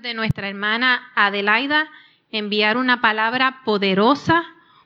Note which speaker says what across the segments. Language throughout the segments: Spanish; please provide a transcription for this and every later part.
Speaker 1: De nuestra hermana Adelaida enviar una palabra poderosa,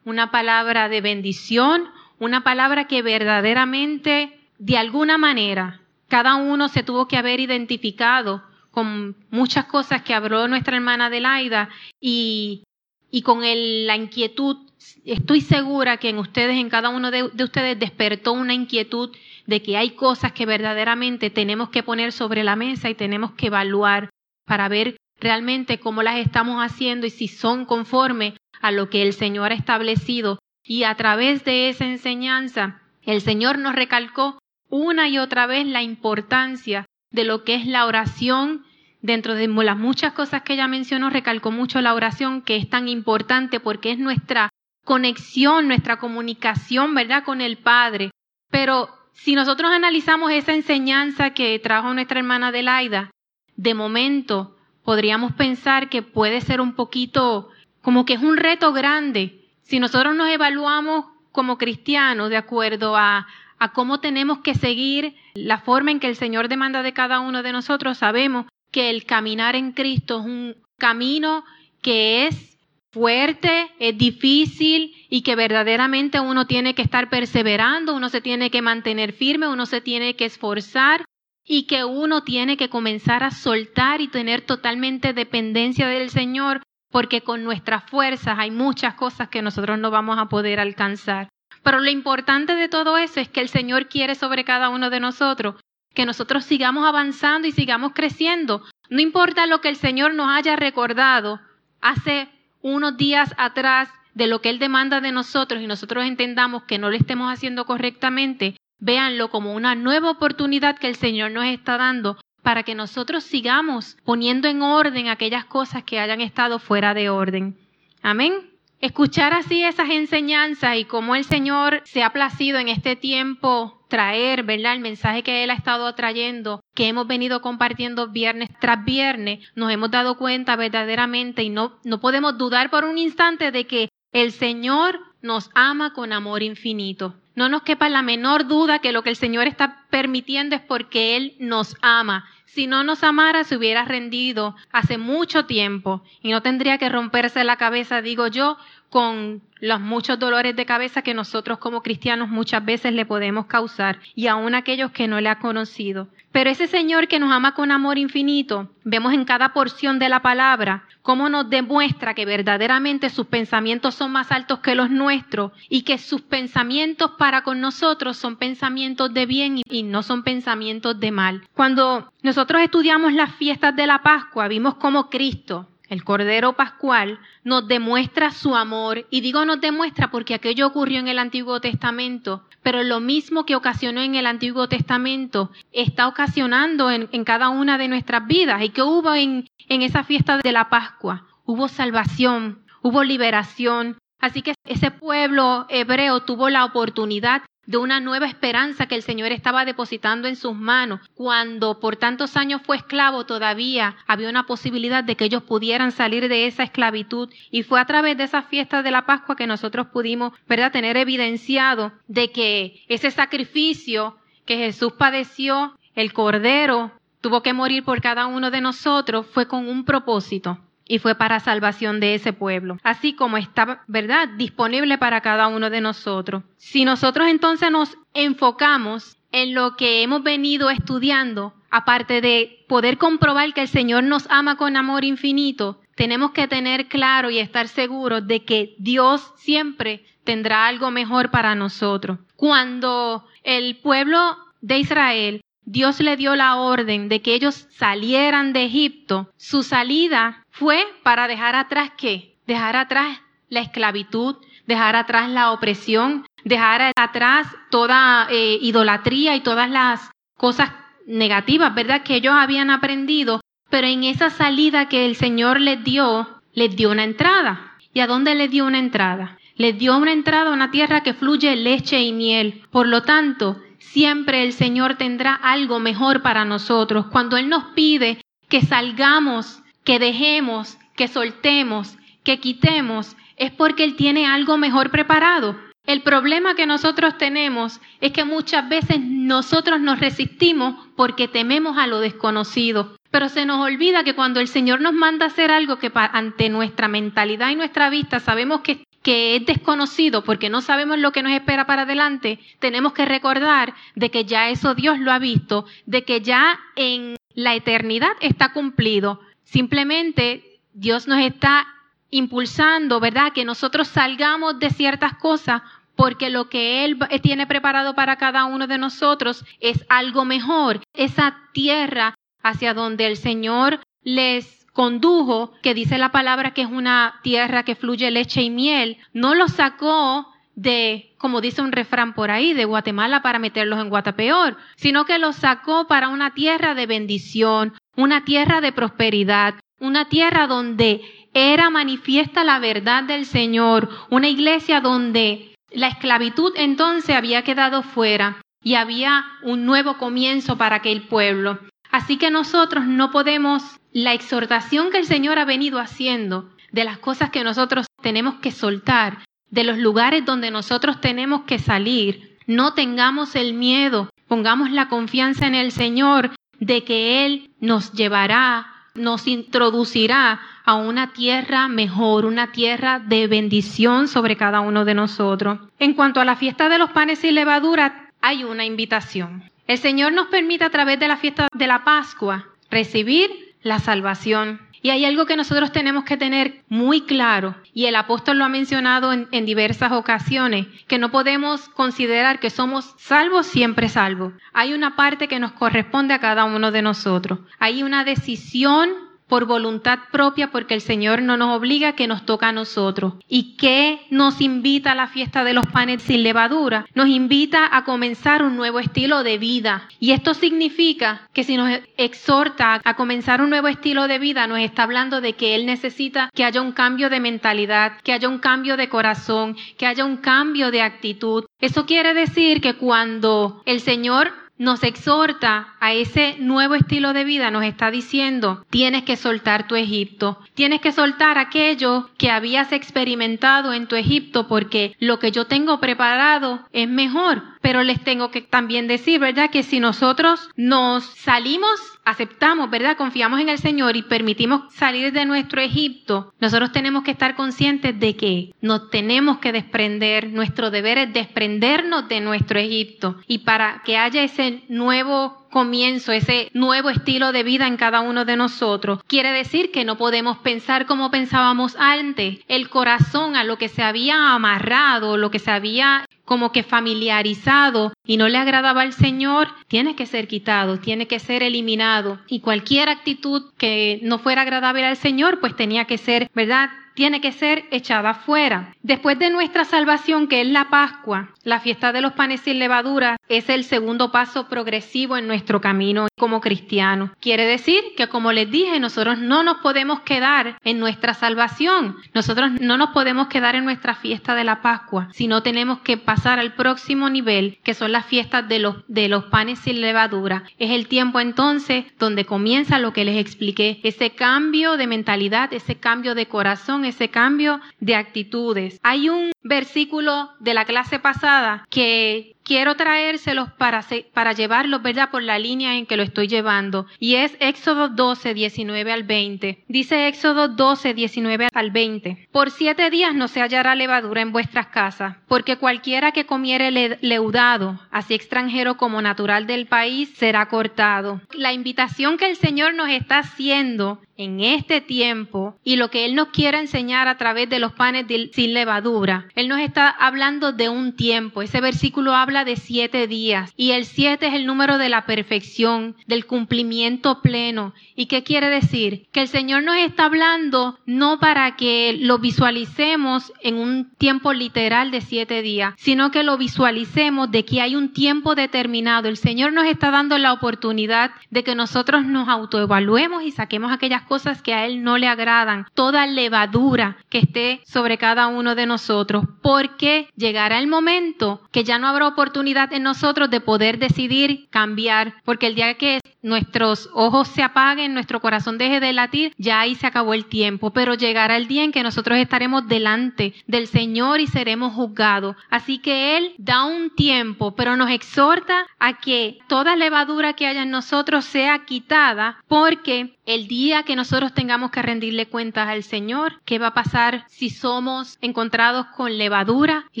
Speaker 1: una palabra de bendición, una palabra que verdaderamente, de alguna manera, cada uno se tuvo que haber identificado con muchas cosas que habló nuestra hermana Adelaida y, y con la inquietud, estoy segura que en ustedes, en cada uno de, de ustedes despertó una inquietud de que hay cosas que verdaderamente tenemos que poner sobre la mesa y tenemos que evaluar para ver realmente cómo las estamos haciendo y si son conforme a lo que el Señor ha establecido. Y a través de esa enseñanza, el Señor nos recalcó una y otra vez la importancia de lo que es la oración. Dentro de las muchas cosas que ella mencionó, recalcó mucho la oración, que es tan importante porque es nuestra conexión, nuestra comunicación, ¿verdad?, con el Padre. Pero si nosotros analizamos esa enseñanza que trajo nuestra hermana Adelaida, de momento podríamos pensar que puede ser un poquito, como que es un reto grande. Si nosotros nos evaluamos como cristianos de acuerdo a, cómo tenemos que seguir la forma en que el Señor demanda de cada uno de nosotros, sabemos que el caminar en Cristo es un camino que es fuerte, es difícil y que verdaderamente uno tiene que estar perseverando, uno se tiene que mantener firme, uno se tiene que esforzar y que uno tiene que comenzar a soltar y tener totalmente dependencia del Señor, porque con nuestras fuerzas hay muchas cosas que nosotros no vamos a poder alcanzar. Pero lo importante de todo eso es que el Señor quiere sobre cada uno de nosotros que nosotros sigamos avanzando y sigamos creciendo. No importa lo que el Señor nos haya recordado hace unos días atrás de lo que Él demanda de nosotros y nosotros entendamos que no lo estemos haciendo correctamente, Véanlo como una nueva oportunidad que el Señor nos está dando para que nosotros sigamos poniendo en orden aquellas cosas que hayan estado fuera de orden. Amén. Escuchar así esas enseñanzas y cómo el Señor se ha placido en este tiempo traer, ¿verdad? El mensaje que Él ha estado trayendo, que hemos venido compartiendo viernes tras viernes, nos hemos dado cuenta verdaderamente y no, no podemos dudar por un instante de que el Señor nos ama con amor infinito. No nos quepa la menor duda que lo que el Señor está permitiendo es porque Él nos ama. Si no nos amara, se hubiera rendido hace mucho tiempo y no tendría que romperse la cabeza, digo yo, con los muchos dolores de cabeza que nosotros como cristianos muchas veces le podemos causar y aún aquellos que no le ha conocido. Pero ese Señor que nos ama con amor infinito, vemos en cada porción de la palabra cómo nos demuestra que verdaderamente sus pensamientos son más altos que los nuestros y que sus pensamientos para con nosotros son pensamientos de bien y no son pensamientos de mal. Cuando nosotros estudiamos las fiestas de la Pascua, vimos cómo Cristo el Cordero Pascual, nos demuestra su amor. Y digo nos demuestra porque aquello ocurrió en el Antiguo Testamento, pero lo mismo que ocasionó en el Antiguo Testamento está ocasionando en, cada una de nuestras vidas. ¿Y qué hubo en, en esa fiesta de la Pascua? Hubo salvación, hubo liberación. Así que ese pueblo hebreo tuvo la oportunidad de una nueva esperanza que el Señor estaba depositando en sus manos. Cuando por tantos años fue esclavo, todavía había una posibilidad de que ellos pudieran salir de esa esclavitud. Y fue a través de esa fiesta de la Pascua que nosotros pudimos, ¿verdad?, tener evidenciado de que ese sacrificio que Jesús padeció, el Cordero, tuvo que morir por cada uno de nosotros, fue con un propósito y fue para salvación de ese pueblo, así como está, ¿verdad?, disponible para cada uno de nosotros. Si nosotros entonces nos enfocamos en lo que hemos venido estudiando, aparte de poder comprobar que el Señor nos ama con amor infinito, tenemos que tener claro y estar seguros de que Dios siempre tendrá algo mejor para nosotros. Cuando el pueblo de Israel Dios le dio la orden de que ellos salieran de Egipto, su salida fue para dejar atrás qué? Dejar atrás la esclavitud, dejar atrás la opresión, dejar atrás toda eh, idolatría y todas las cosas negativas, ¿verdad? Que ellos habían aprendido, pero en esa salida que el Señor les dio, les dio una entrada. ¿Y a dónde les dio una entrada? Les dio una entrada a una tierra que fluye leche y miel. Por lo tanto, siempre el Señor tendrá algo mejor para nosotros. Cuando Él nos pide que salgamos, que dejemos, que soltemos, que quitemos, es porque Él tiene algo mejor preparado. El problema que nosotros tenemos es que muchas veces nosotros nos resistimos porque tememos a lo desconocido. Pero se nos olvida que cuando el Señor nos manda hacer algo que ante nuestra mentalidad y nuestra vista sabemos que, que es desconocido porque no sabemos lo que nos espera para adelante, tenemos que recordar de que ya eso Dios lo ha visto, de que ya en la eternidad está cumplido. Simplemente Dios nos está impulsando, ¿verdad? Que nosotros salgamos de ciertas cosas porque lo que Él tiene preparado para cada uno de nosotros es algo mejor. Esa tierra hacia donde el Señor les condujo, que dice la palabra que es una tierra que fluye leche y miel, no los sacó de, como dice un refrán por ahí, de Guatemala para meterlos en Guatapeor, sino que los sacó para una tierra de bendición, una tierra de prosperidad, una tierra donde era manifiesta la verdad del Señor, una iglesia donde la esclavitud entonces había quedado fuera y había un nuevo comienzo para aquel pueblo. Así que nosotros no podemos, la exhortación que el Señor ha venido haciendo de las cosas que nosotros tenemos que soltar, de los lugares donde nosotros tenemos que salir, no tengamos el miedo, pongamos la confianza en el Señor de que Él nos llevará, nos introducirá a una tierra mejor, una tierra de bendición sobre cada uno de nosotros. En cuanto a la fiesta de los panes y levadura, hay una invitación. El Señor nos permite a través de la fiesta de la Pascua recibir la salvación. Y hay algo que nosotros tenemos que tener muy claro, y el apóstol lo ha mencionado en, diversas ocasiones, que no podemos considerar que somos salvos siempre salvos. Hay una parte que nos corresponde a cada uno de nosotros. Hay una decisión por voluntad propia, porque el Señor no nos obliga, que nos toca a nosotros. ¿Y qué nos invita a la fiesta de los panes sin levadura? Nos invita a comenzar un nuevo estilo de vida. Y esto significa que si nos exhorta a comenzar un nuevo estilo de vida, nos está hablando de que Él necesita que haya un cambio de mentalidad, que haya un cambio de corazón, que haya un cambio de actitud. Eso quiere decir que cuando el Señor nos exhorta a ese nuevo estilo de vida, nos está diciendo, tienes que soltar tu Egipto, tienes que soltar aquello que habías experimentado en tu Egipto porque lo que yo tengo preparado es mejor. Pero les tengo que también decir, ¿verdad? Que si nosotros nos salimos aceptamos, ¿verdad? Confiamos en el Señor y permitimos salir de nuestro Egipto, nosotros tenemos que estar conscientes de que nos tenemos que desprender, nuestro deber es desprendernos de nuestro Egipto. Y para que haya ese nuevo comienzo, ese nuevo estilo de vida en cada uno de nosotros, quiere decir que no podemos pensar como pensábamos antes. El corazón a lo que se había amarrado, lo que se había como que familiarizado y no le agradaba al Señor, tiene que ser quitado, tiene que ser eliminado. Y cualquier actitud que no fuera agradable al Señor, pues tenía que ser, ¿verdad? Tiene que ser echada fuera. Después de nuestra salvación, que es la Pascua, la fiesta de los panes sin levadura es el segundo paso progresivo en nuestro camino como cristianos. Quiere decir que, como les dije, nosotros no nos podemos quedar en nuestra salvación, nosotros no nos podemos quedar en nuestra fiesta de la Pascua, sino tenemos que pasar al próximo nivel, que son las fiestas de los, de los panes sin levadura. Es el tiempo entonces donde comienza lo que les expliqué, ese cambio de mentalidad, ese cambio de corazón, ese cambio de actitudes. Hay un versículo de la clase pasada que quiero traérselos para, llevarlos, ¿verdad?, por la línea en que lo estoy llevando. Y es Éxodo 12, 19 al 20. Dice Éxodo 12, 19 al 20. Por siete días no se hallará levadura en vuestras casas, porque cualquiera que comiere leudado, así extranjero como natural del país, será cortado. La invitación que el Señor nos está haciendo en este tiempo y lo que Él nos quiere enseñar a través de los panes sin levadura. Él nos está hablando de un tiempo. Ese versículo habla de siete días y el siete es el número de la perfección, del cumplimiento pleno. ¿Y qué quiere decir? Que el Señor nos está hablando no para que lo visualicemos en un tiempo literal de siete días, sino que lo visualicemos de que hay un tiempo determinado. El Señor nos está dando la oportunidad de que nosotros nos autoevaluemos y saquemos aquellas cosas que a Él no le agradan, toda levadura que esté sobre cada uno de nosotros, porque llegará el momento que ya no habrá oportunidad en nosotros de poder decidir cambiar, porque el día que nuestros ojos se apaguen, nuestro corazón deje de latir, ya ahí se acabó el tiempo, pero llegará el día en que nosotros estaremos delante del Señor y seremos juzgados. Así que Él da un tiempo, pero nos exhorta a que toda levadura que haya en nosotros sea quitada, porque el día que nosotros tengamos que rendirle cuentas al Señor, ¿qué va a pasar si somos encontrados con levadura? ¿Y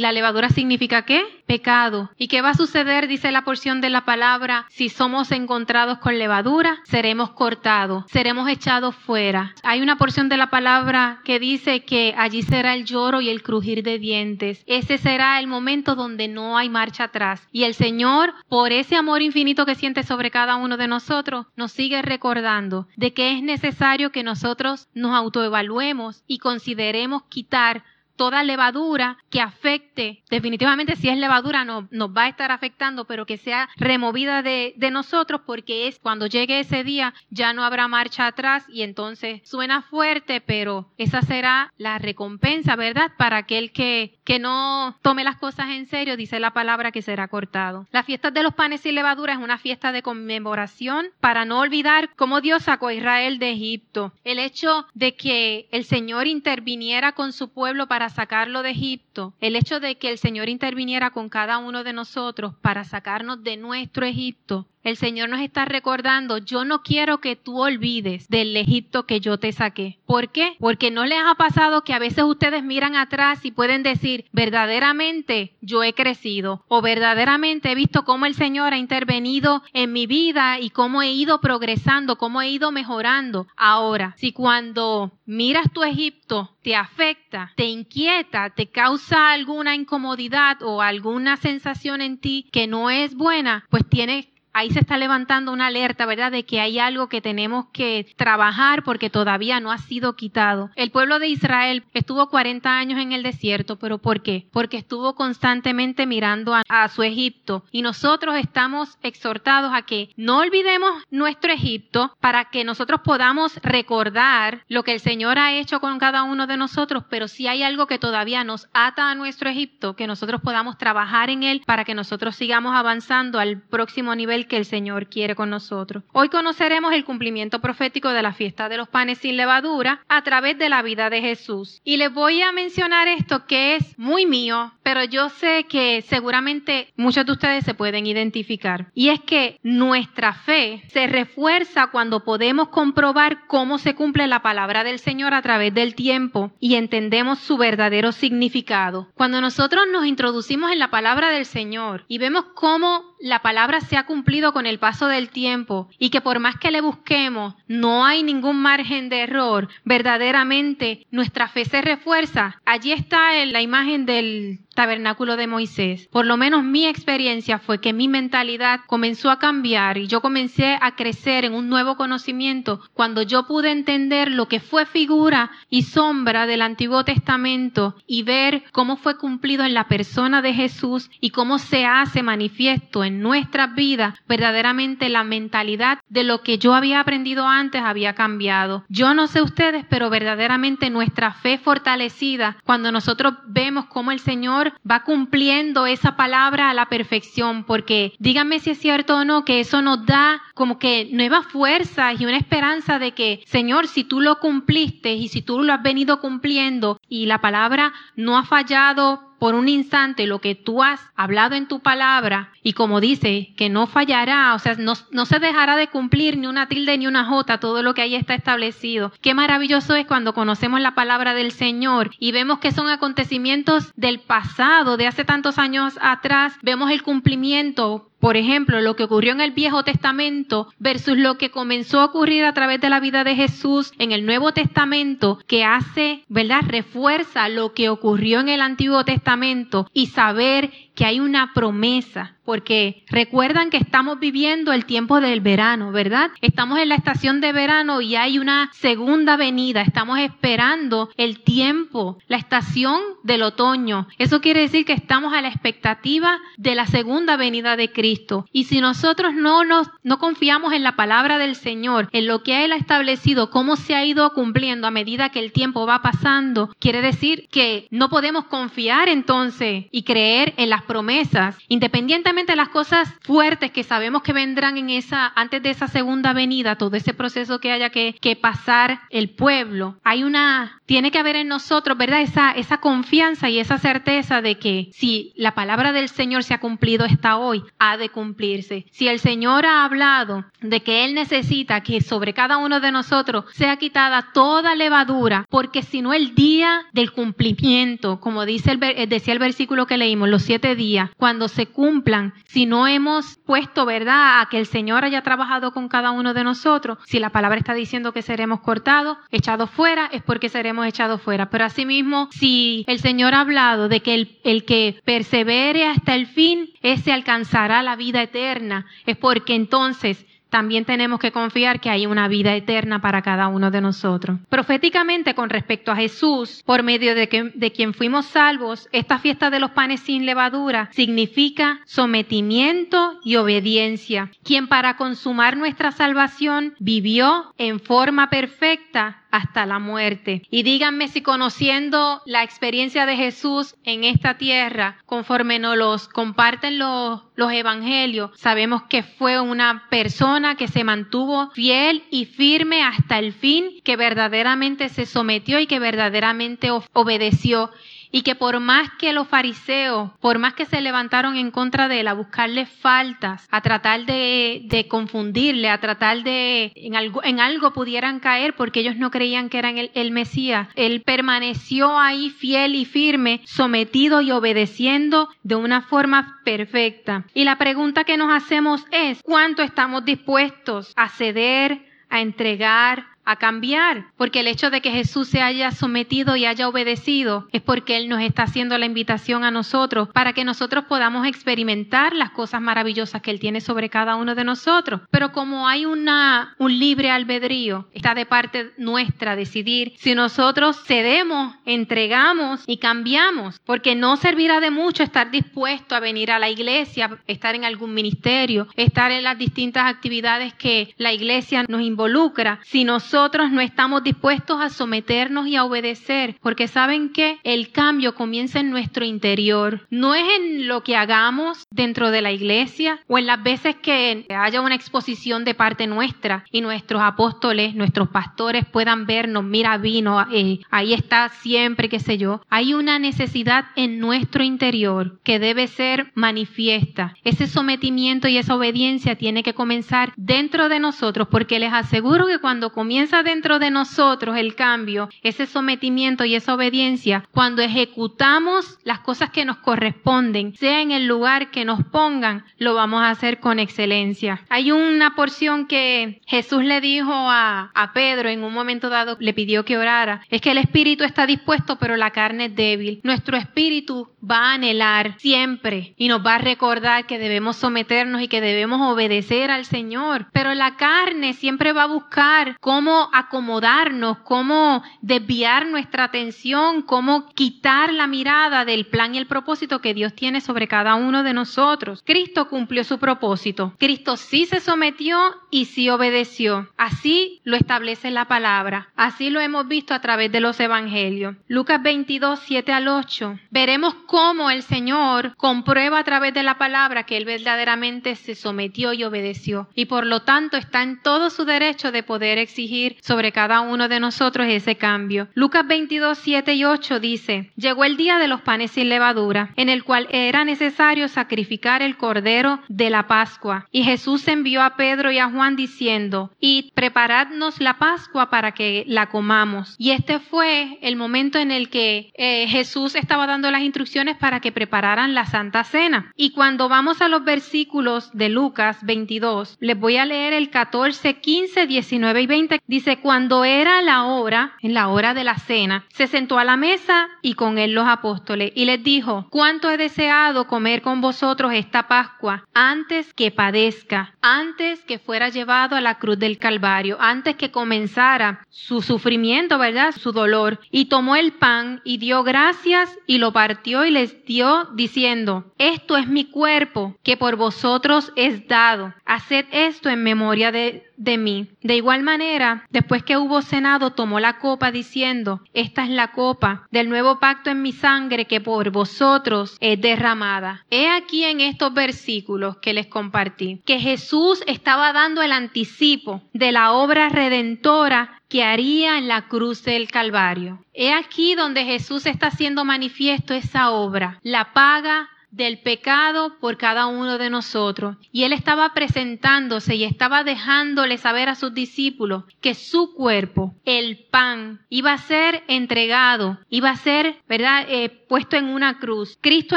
Speaker 1: la levadura significa qué? Pecado. ¿Y qué va a suceder, dice la porción de la palabra, si somos encontrados con levadura? Seremos cortados, seremos echados fuera. Hay una porción de la palabra que dice que allí será el lloro y el crujir de dientes. Ese será el momento donde no hay marcha atrás. Y el Señor, por ese amor infinito que siente sobre cada uno de nosotros, nos sigue recordando de que es necesario que nosotros nos autoevaluemos y consideremos quitar toda levadura que afecte, definitivamente si es levadura no, nos va a estar afectando, pero que sea removida de, de, nosotros porque es cuando llegue ese día ya no habrá marcha atrás y entonces suena fuerte, pero esa será la recompensa, ¿verdad? Para aquel que, que no tome las cosas en serio, dice la palabra que será cortado. La fiesta de los panes y levadura es una fiesta de conmemoración para no olvidar cómo Dios sacó a Israel de Egipto. El hecho de que el Señor interviniera con su pueblo para sacarlo de Egipto, el hecho de que el Señor interviniera con cada uno de nosotros para sacarnos de nuestro Egipto, el Señor nos está recordando, yo no quiero que tú olvides del Egipto que yo te saqué. ¿Por qué? Porque no les ha pasado que a veces ustedes miran atrás y pueden decir, verdaderamente yo he crecido o verdaderamente he visto cómo el Señor ha intervenido en mi vida y cómo he ido progresando, cómo he ido mejorando. Ahora, si cuando miras tu Egipto te afecta, te inquieta, te causa alguna incomodidad o alguna sensación en ti que no es buena, pues tienes ahí se está levantando una alerta, ¿verdad?, de que hay algo que tenemos que trabajar porque todavía no ha sido quitado. El pueblo de Israel estuvo 40 años en el desierto, pero ¿por qué? Porque estuvo constantemente mirando a, su Egipto. Y nosotros estamos exhortados a que no olvidemos nuestro Egipto para que nosotros podamos recordar lo que el Señor ha hecho con cada uno de nosotros, pero si hay algo que todavía nos ata a nuestro Egipto, que nosotros podamos trabajar en él para que nosotros sigamos avanzando al próximo nivel que el Señor quiere con nosotros. Hoy conoceremos el cumplimiento profético de la fiesta de los panes sin levadura a través de la vida de Jesús. Y les voy a mencionar esto que es muy mío, pero yo sé que seguramente muchos de ustedes se pueden identificar. Y es que nuestra fe se refuerza cuando podemos comprobar cómo se cumple la palabra del Señor a través del tiempo y entendemos su verdadero significado. Cuando nosotros nos introducimos en la palabra del Señor y vemos cómo la palabra se ha cumplido con el paso del tiempo y que por más que le busquemos no hay ningún margen de error, verdaderamente nuestra fe se refuerza. Allí está la imagen del tabernáculo de Moisés. Por lo menos mi experiencia fue que mi mentalidad comenzó a cambiar y yo comencé a crecer en un nuevo conocimiento cuando yo pude entender lo que fue figura y sombra del Antiguo Testamento y ver cómo fue cumplido en la persona de Jesús y cómo se hace manifiesto en nuestras vidas. Verdaderamente la mentalidad de lo que yo había aprendido antes había cambiado. Yo no sé ustedes, pero verdaderamente nuestra fe fortalecida cuando nosotros vemos cómo el Señor va cumpliendo esa palabra a la perfección, porque díganme si es cierto o no, que eso nos da como que nuevas fuerzas y una esperanza de que, Señor, si tú lo cumpliste y si tú lo has venido cumpliendo y la palabra no ha fallado por un instante lo que tú has hablado en tu palabra y como dice, que no fallará, o sea, no, se dejará de cumplir ni una tilde ni una jota, todo lo que ahí está establecido. Qué maravilloso es cuando conocemos la palabra del Señor y vemos que son acontecimientos del pasado, de hace tantos años atrás, vemos el cumplimiento por ejemplo, lo que ocurrió en el Viejo Testamento versus lo que comenzó a ocurrir a través de la vida de Jesús en el Nuevo Testamento, que hace, ¿verdad? Refuerza lo que ocurrió en el Antiguo Testamento y saber que hay una promesa porque recuerdan que estamos viviendo el tiempo del verano, ¿verdad? Estamos en la estación de verano y hay una segunda venida, estamos esperando el tiempo, la estación del otoño. Eso quiere decir que estamos a la expectativa de la segunda venida de Cristo. Y si nosotros no nos no confiamos en la palabra del Señor, en lo que él ha establecido, cómo se ha ido cumpliendo a medida que el tiempo va pasando, quiere decir que no podemos confiar entonces y creer en las promesas, independientemente las cosas fuertes que sabemos que vendrán en esa, antes de esa segunda venida, todo ese proceso que haya que, que pasar el pueblo, hay una, tiene que haber en nosotros, ¿verdad? Esa, esa confianza y esa certeza de que si la palabra del Señor se ha cumplido hasta hoy, ha de cumplirse. Si el Señor ha hablado de que Él necesita que sobre cada uno de nosotros sea quitada toda levadura, porque si no el día del cumplimiento, como dice el, decía el versículo que leímos, los siete días, cuando se cumplan, si no hemos puesto, ¿verdad?, a que el Señor haya trabajado con cada uno de nosotros, si la palabra está diciendo que seremos cortados, echados fuera, es porque seremos echados fuera. Pero asimismo, si el Señor ha hablado de que el, el que persevere hasta el fin, ese alcanzará la vida eterna, es porque entonces también tenemos que confiar que hay una vida eterna para cada uno de nosotros. Proféticamente con respecto a Jesús, por medio de, de quien fuimos salvos, esta fiesta de los panes sin levadura significa sometimiento y obediencia, quien para consumar nuestra salvación vivió en forma perfecta hasta la muerte. Y díganme si conociendo la experiencia de Jesús en esta tierra, conforme nos los comparten los, los evangelios, sabemos que fue una persona que se mantuvo fiel y firme hasta el fin, que verdaderamente se sometió y que verdaderamente obedeció y que por más que los fariseos, por más que se levantaron en contra de él a buscarle faltas, a tratar de, confundirle, a tratar de en algo, en algo pudieran caer porque ellos no creían que eran el, el Mesías, él permaneció ahí fiel y firme, sometido y obedeciendo de una forma perfecta. Y la pregunta que nos hacemos es, ¿cuánto estamos dispuestos a ceder, a entregar, a cambiar, porque el hecho de que Jesús se haya sometido y haya obedecido es porque Él nos está haciendo la invitación a nosotros para que nosotros podamos experimentar las cosas maravillosas que Él tiene sobre cada uno de nosotros. Pero como hay una, un libre albedrío, está de parte nuestra decidir si nosotros cedemos, entregamos y cambiamos, porque no servirá de mucho estar dispuesto a venir a la iglesia, estar en algún ministerio, estar en las distintas actividades que la iglesia nos involucra, si nosotros nosotros no estamos dispuestos a someternos y a obedecer, porque saben que el cambio comienza en nuestro interior. No es en lo que hagamos dentro de la iglesia o en las veces que haya una exposición de parte nuestra y nuestros apóstoles, nuestros pastores puedan vernos, mira, vino, eh, ahí está siempre, qué sé yo. Hay una necesidad en nuestro interior que debe ser manifiesta. Ese sometimiento y esa obediencia tiene que comenzar dentro de nosotros, porque les aseguro que cuando comienza dentro de nosotros el cambio, ese sometimiento y esa obediencia, cuando ejecutamos las cosas que nos corresponden, sea en el lugar que nos pongan, lo vamos a hacer con excelencia. Hay una porción que Jesús le dijo a, a Pedro en un momento dado, le pidió que orara, es que el espíritu está dispuesto, pero la carne es débil. Nuestro espíritu va a anhelar siempre y nos va a recordar que debemos someternos y que debemos obedecer al Señor, pero la carne siempre va a buscar cómo acomodarnos, cómo desviar nuestra atención, cómo quitar la mirada del plan y el propósito que Dios tiene sobre cada uno de nosotros. Cristo cumplió su propósito. Cristo sí se sometió y sí obedeció. Así lo establece la palabra. Así lo hemos visto a través de los evangelios. Lucas 22, 7 al 8. Veremos cómo el Señor comprueba a través de la palabra que Él verdaderamente se sometió y obedeció. Y por lo tanto está en todo su derecho de poder exigir sobre cada uno de nosotros ese cambio. Lucas 22, 7 y 8 dice, llegó el día de los panes sin levadura, en el cual era necesario sacrificar el cordero de la Pascua. Y Jesús envió a Pedro y a Juan diciendo, y preparadnos la Pascua para que la comamos. Y este fue el momento en el que eh, Jesús estaba dando las instrucciones para que prepararan la Santa Cena. Y cuando vamos a los versículos de Lucas 22, les voy a leer el 14, 15, 19 y 20. Dice, cuando era la hora, en la hora de la cena, se sentó a la mesa y con él los apóstoles y les dijo, cuánto he deseado comer con vosotros esta Pascua antes que padezca, antes que fuera llevado a la cruz del Calvario, antes que comenzara su sufrimiento, ¿verdad? Su dolor. Y tomó el pan y dio gracias y lo partió y les dio diciendo, esto es mi cuerpo que por vosotros es dado. Haced esto en memoria de, de mí. De igual manera, después que hubo cenado, tomó la copa diciendo, esta es la copa del nuevo pacto en mi sangre que por vosotros es derramada. He aquí en estos versículos que les compartí, que Jesús estaba dando el anticipo de la obra redentora que haría en la cruz del Calvario. He aquí donde Jesús está haciendo manifiesto esa obra, la paga del pecado por cada uno de nosotros. Y él estaba presentándose y estaba dejándole saber a sus discípulos que su cuerpo, el pan, iba a ser entregado, iba a ser, ¿verdad?, eh, puesto en una cruz. Cristo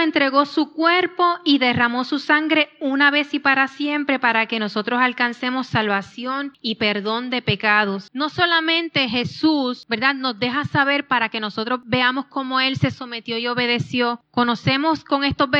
Speaker 1: entregó su cuerpo y derramó su sangre una vez y para siempre para que nosotros alcancemos salvación y perdón de pecados. No solamente Jesús, ¿verdad?, nos deja saber para que nosotros veamos cómo Él se sometió y obedeció. Conocemos con estos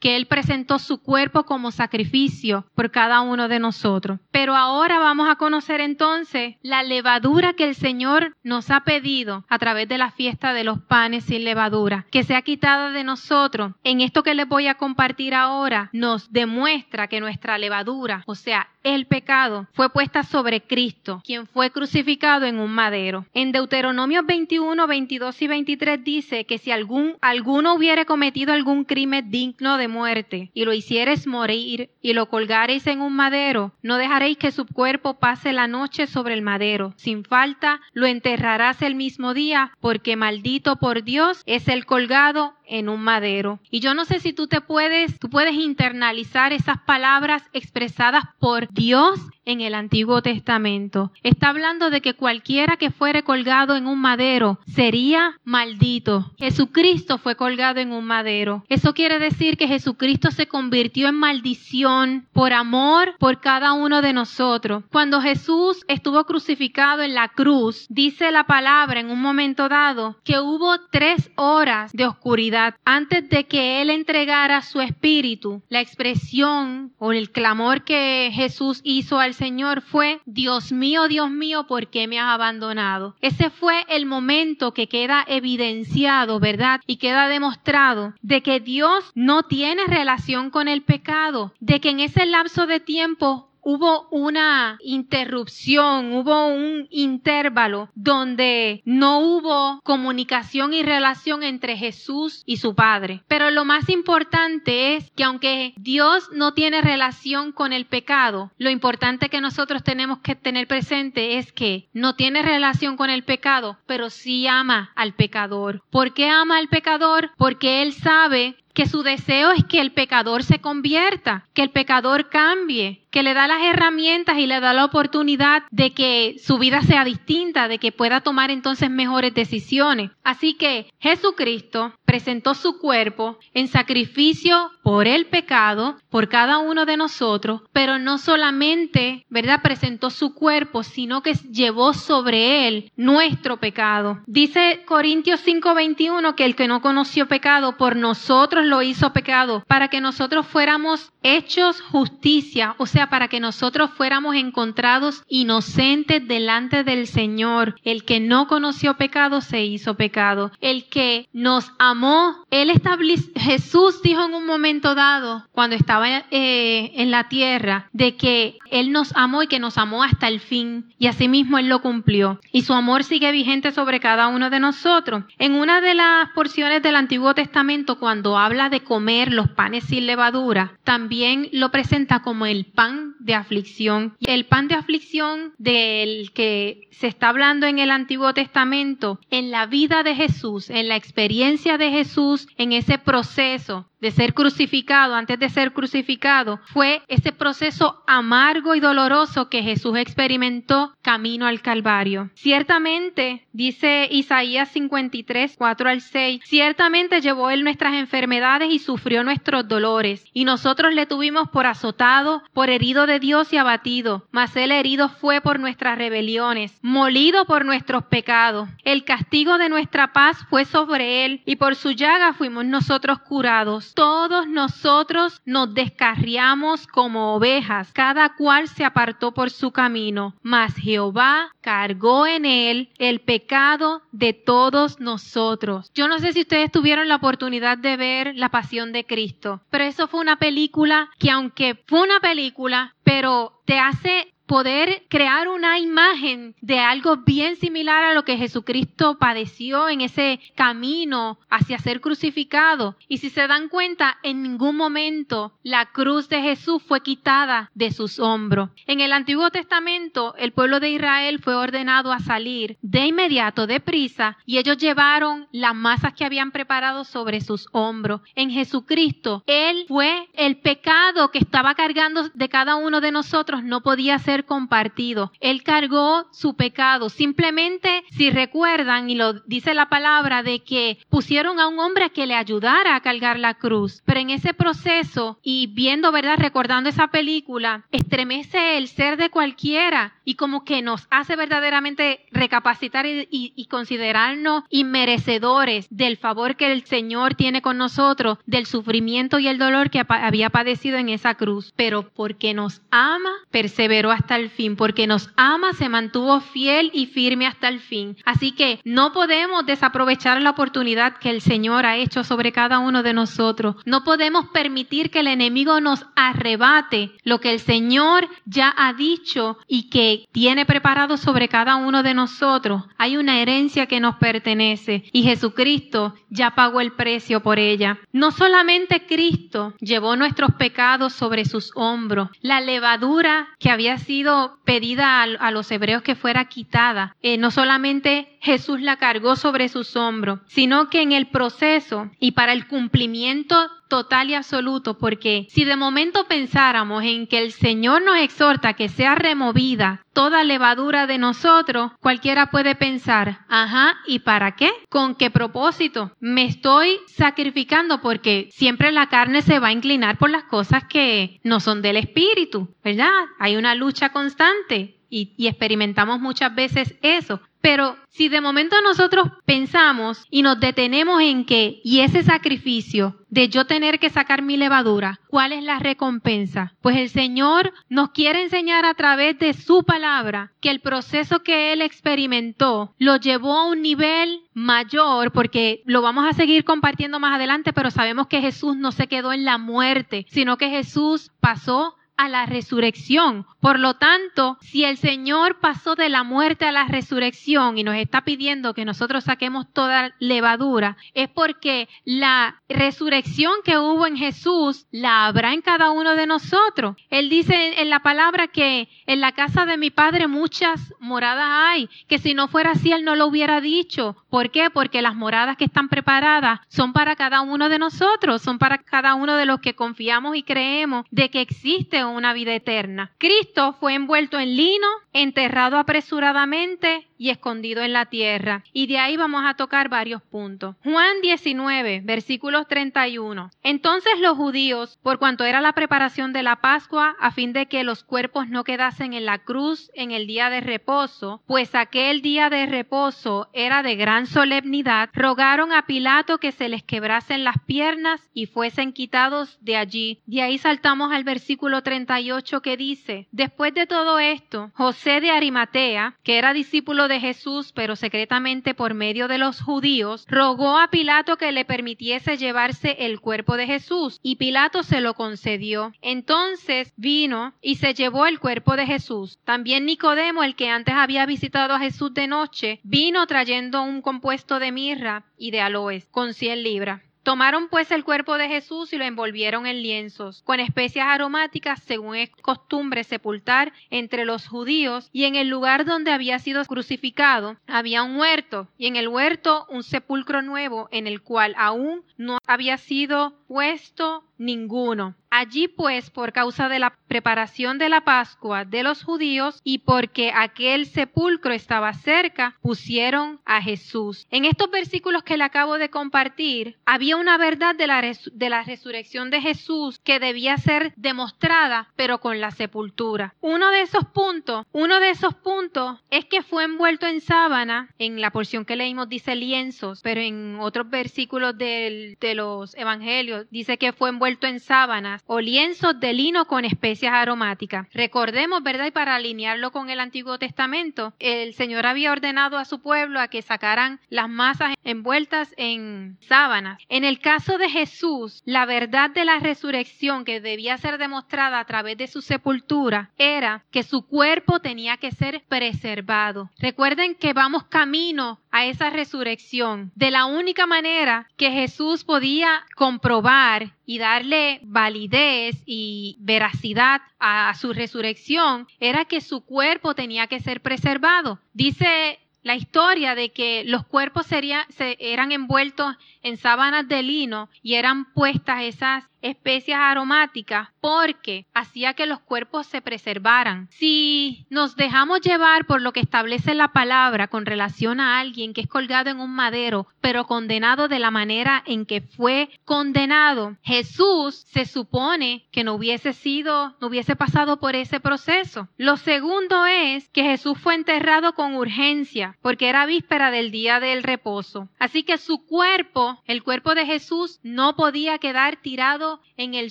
Speaker 1: que Él presentó su cuerpo como sacrificio por cada uno de nosotros. Pero ahora vamos a conocer entonces la levadura que el Señor nos ha pedido a través de la fiesta de los panes sin levadura, que sea quitada de nosotros. En esto que les voy a compartir ahora nos demuestra que nuestra levadura, o sea, el pecado, fue puesta sobre Cristo, quien fue crucificado en un madero. En Deuteronomio 21, 22 y 23 dice que si algún, alguno hubiere cometido algún crimen digno de muerte y lo hicieres morir y lo colgareis en un madero, no dejaréis que su cuerpo pase la noche sobre el madero. Sin falta lo enterrarás el mismo día, porque maldito por Dios es el colgado en un madero. Y yo no sé si tú te puedes, tú puedes internalizar esas palabras expresadas por Dios en el Antiguo Testamento. Está hablando de que cualquiera que fuere colgado en un madero sería maldito. Jesucristo fue colgado en un madero. Eso quiere decir que Jesucristo se convirtió en maldición por amor por cada uno de nosotros. Cuando Jesús estuvo crucificado en la cruz, dice la palabra en un momento dado que hubo tres horas de oscuridad antes de que Él entregara su espíritu. La expresión o el clamor que Jesús hizo al Señor fue, Dios mío, Dios mío, ¿por qué me has abandonado? Ese fue el momento que queda evidenciado, ¿verdad? Y queda demostrado de que Dios no tiene relación con el pecado, de que en ese lapso de tiempo hubo una interrupción, hubo un intervalo donde no hubo comunicación y relación entre Jesús y su Padre. Pero lo más importante es que aunque Dios no tiene relación con el pecado, lo importante que nosotros tenemos que tener presente es que no tiene relación con el pecado, pero sí ama al pecador. ¿Por qué ama al pecador? Porque Él sabe que su deseo es que el pecador se convierta, que el pecador cambie, que le da las herramientas y le da la oportunidad de que su vida sea distinta, de que pueda tomar entonces mejores decisiones. Así que Jesucristo presentó su cuerpo en sacrificio por el pecado, por cada uno de nosotros, pero no solamente, ¿verdad? Presentó su cuerpo, sino que llevó sobre él nuestro pecado. Dice Corintios 5:21 que el que no conoció pecado por nosotros lo hizo pecado, para que nosotros fuéramos hechos justicia, o sea, para que nosotros fuéramos encontrados inocentes delante del Señor. El que no conoció pecado se hizo pecado. El que nos amó, él estableció, Jesús dijo en un momento dado, cuando estaba eh, en la tierra, de que él nos amó y que nos amó hasta el fin. Y asimismo él lo cumplió. Y su amor sigue vigente sobre cada uno de nosotros. En una de las porciones del Antiguo Testamento, cuando habla habla de comer los panes sin levadura, también lo presenta como el pan de aflicción. El pan de aflicción del que se está hablando en el Antiguo Testamento, en la vida de Jesús, en la experiencia de Jesús, en ese proceso de ser crucificado, antes de ser crucificado, fue ese proceso amargo y doloroso que Jesús experimentó camino al Calvario. Ciertamente, dice Isaías 53, 4 al 6, ciertamente llevó él nuestras enfermedades y sufrió nuestros dolores, y nosotros le tuvimos por azotado, por herido de Dios y abatido, mas él herido fue por nuestras rebeliones, molido por nuestros pecados. El castigo de nuestra paz fue sobre él, y por su llaga fuimos nosotros curados todos nosotros nos descarriamos como ovejas, cada cual se apartó por su camino, mas Jehová cargó en él el pecado de todos nosotros. Yo no sé si ustedes tuvieron la oportunidad de ver La Pasión de Cristo, pero eso fue una película que aunque fue una película, pero te hace poder crear una imagen de algo bien similar a lo que Jesucristo padeció en ese camino hacia ser crucificado. Y si se dan cuenta, en ningún momento la cruz de Jesús fue quitada de sus hombros. En el Antiguo Testamento, el pueblo de Israel fue ordenado a salir de inmediato, de prisa, y ellos llevaron las masas que habían preparado sobre sus hombros. En Jesucristo, Él fue el pecado que estaba cargando de cada uno de nosotros, no podía ser compartido. Él cargó su pecado. Simplemente, si recuerdan, y lo dice la palabra, de que pusieron a un hombre que le ayudara a cargar la cruz. Pero en ese proceso, y viendo, ¿verdad? Recordando esa película, estremece el ser de cualquiera y como que nos hace verdaderamente recapacitar y, y considerarnos inmerecedores del favor que el Señor tiene con nosotros, del sufrimiento y el dolor que había padecido en esa cruz. Pero porque nos ama, perseveró hasta el fin, porque nos ama, se mantuvo fiel y firme hasta el fin. Así que no podemos desaprovechar la oportunidad que el Señor ha hecho sobre cada uno de nosotros. No podemos permitir que el enemigo nos arrebate lo que el Señor ya ha dicho y que tiene preparado sobre cada uno de nosotros. Hay una herencia que nos pertenece y Jesucristo ya pagó el precio por ella. No solamente Cristo llevó nuestros pecados sobre sus hombros, la levadura que había sido pedida a, los hebreos que fuera quitada. Eh, no solamente Jesús la cargó sobre sus hombros, sino que en el proceso y para el cumplimiento total y absoluto, porque si de momento pensáramos en que el Señor nos exhorta que sea removida toda levadura de nosotros, cualquiera puede pensar, ajá, ¿y para qué? ¿Con qué propósito? Me estoy sacrificando porque siempre la carne se va a inclinar por las cosas que no son del espíritu, ¿verdad? Hay una lucha constante. Y, y, experimentamos muchas veces eso. Pero si de momento nosotros pensamos y nos detenemos en que, y ese sacrificio de yo tener que sacar mi levadura, ¿cuál es la recompensa? Pues el Señor nos quiere enseñar a través de su palabra que el proceso que Él experimentó lo llevó a un nivel mayor, porque lo vamos a seguir compartiendo más adelante, pero sabemos que Jesús no se quedó en la muerte, sino que Jesús pasó a la resurrección. Por lo tanto, si el Señor pasó de la muerte a la resurrección y nos está pidiendo que nosotros saquemos toda levadura, es porque la resurrección que hubo en Jesús la habrá en cada uno de nosotros. Él dice en la palabra que en la casa de mi Padre muchas moradas hay, que si no fuera así Él no lo hubiera dicho. ¿Por qué? Porque las moradas que están preparadas son para cada uno de nosotros, son para cada uno de los que confiamos y creemos de que existe una vida eterna. Cristo fue envuelto en lino, enterrado apresuradamente y escondido en la tierra. Y de ahí vamos a tocar varios puntos. Juan 19, versículos 31. Entonces los judíos, por cuanto era la preparación de la Pascua, a fin de que los cuerpos no quedasen en la cruz en el día de reposo, pues aquel día de reposo era de gran solemnidad, rogaron a Pilato que se les quebrasen las piernas y fuesen quitados de allí. De ahí saltamos al versículo 31 que dice, después de todo esto, José de Arimatea, que era discípulo de Jesús, pero secretamente por medio de los judíos, rogó a Pilato que le permitiese llevarse el cuerpo de Jesús, y Pilato se lo concedió. Entonces vino y se llevó el cuerpo de Jesús. También Nicodemo, el que antes había visitado a Jesús de noche, vino trayendo un compuesto de mirra y de aloes con cien libras. Tomaron pues el cuerpo de Jesús y lo envolvieron en lienzos, con especias aromáticas, según es costumbre sepultar entre los judíos, y en el lugar donde había sido crucificado había un huerto, y en el huerto un sepulcro nuevo en el cual aún no había sido puesto ninguno. Allí pues, por causa de la preparación de la Pascua de los judíos y porque aquel sepulcro estaba cerca, pusieron a Jesús. En estos versículos que le acabo de compartir, había una verdad de la, de la resurrección de Jesús que debía ser demostrada, pero con la sepultura. Uno de esos puntos, uno de esos puntos es que fue envuelto en sábana, en la porción que leímos dice lienzos, pero en otros versículos de los evangelios dice que fue envuelto en sábanas o lienzos de lino con especias aromáticas. Recordemos, ¿verdad? Y para alinearlo con el Antiguo Testamento, el Señor había ordenado a su pueblo a que sacaran las masas envueltas en sábanas. En el caso de Jesús, la verdad de la resurrección que debía ser demostrada a través de su sepultura era que su cuerpo tenía que ser preservado. Recuerden que vamos camino a esa resurrección. De la única manera que Jesús podía comprobar y darle validez y veracidad a su resurrección era que su cuerpo tenía que ser preservado. Dice la historia de que los cuerpos se, eran envueltos en sábanas de lino y eran puestas esas especias aromáticas porque hacía que los cuerpos se preservaran. Si nos dejamos llevar por lo que establece la palabra con relación a alguien que es colgado en un madero, pero condenado de la manera en que fue condenado, Jesús se supone que no hubiese sido, no hubiese pasado por ese proceso. Lo segundo es que Jesús fue enterrado con urgencia porque era víspera del día del reposo. Así que su cuerpo el cuerpo de Jesús no podía quedar tirado en el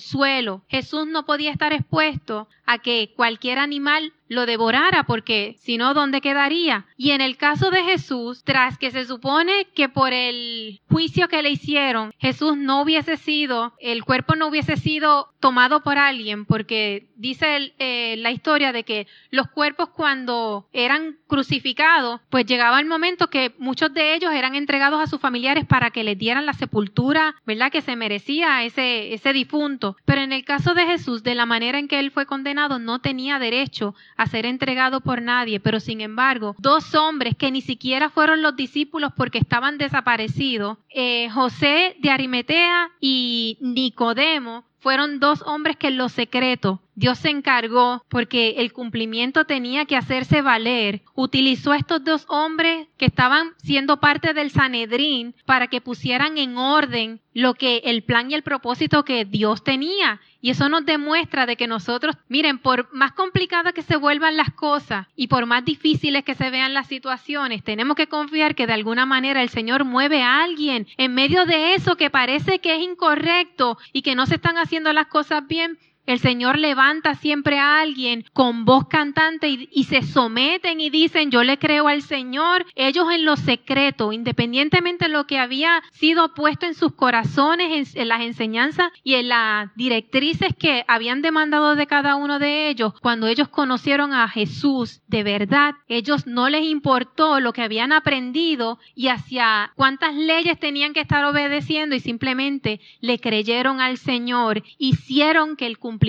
Speaker 1: suelo. Jesús no podía estar expuesto a que cualquier animal lo devorara, porque si no, ¿dónde quedaría? Y en el caso de Jesús, tras que se supone que por el juicio que le hicieron, Jesús no hubiese sido, el cuerpo no hubiese sido tomado por alguien, porque dice eh, la historia de que los cuerpos cuando eran crucificados, pues llegaba el momento que muchos de ellos eran entregados a sus familiares para que les dieran la sepultura, ¿verdad? Que se merecía ese, ese difunto. Pero en el caso de Jesús, de la manera en que él fue condenado, no tenía derecho a ser entregado por nadie, pero sin embargo, dos hombres que ni siquiera fueron los discípulos porque estaban desaparecidos, eh, José de Arimetea y Nicodemo, fueron dos hombres que en lo secreto Dios se encargó porque el cumplimiento tenía que hacerse valer. Utilizó a estos dos hombres que estaban siendo parte del Sanedrín para que pusieran en orden lo que el plan y el propósito que Dios tenía. Y eso nos demuestra de que nosotros, miren, por más complicadas que se vuelvan las cosas y por más difíciles que se vean las situaciones, tenemos que confiar que de alguna manera el Señor mueve a alguien en medio de eso que parece que es incorrecto y que no se están haciendo las cosas bien el Señor levanta siempre a alguien con voz cantante y, se someten y dicen, yo le creo al Señor. Ellos en lo secreto, independientemente de lo que había sido puesto en sus corazones, en, las enseñanzas y en las directrices que habían demandado de cada uno de ellos, cuando ellos conocieron a Jesús de verdad, ellos no les importó lo que habían aprendido y hacia cuántas leyes tenían que estar obedeciendo y simplemente le creyeron al Señor, hicieron que el cumplimiento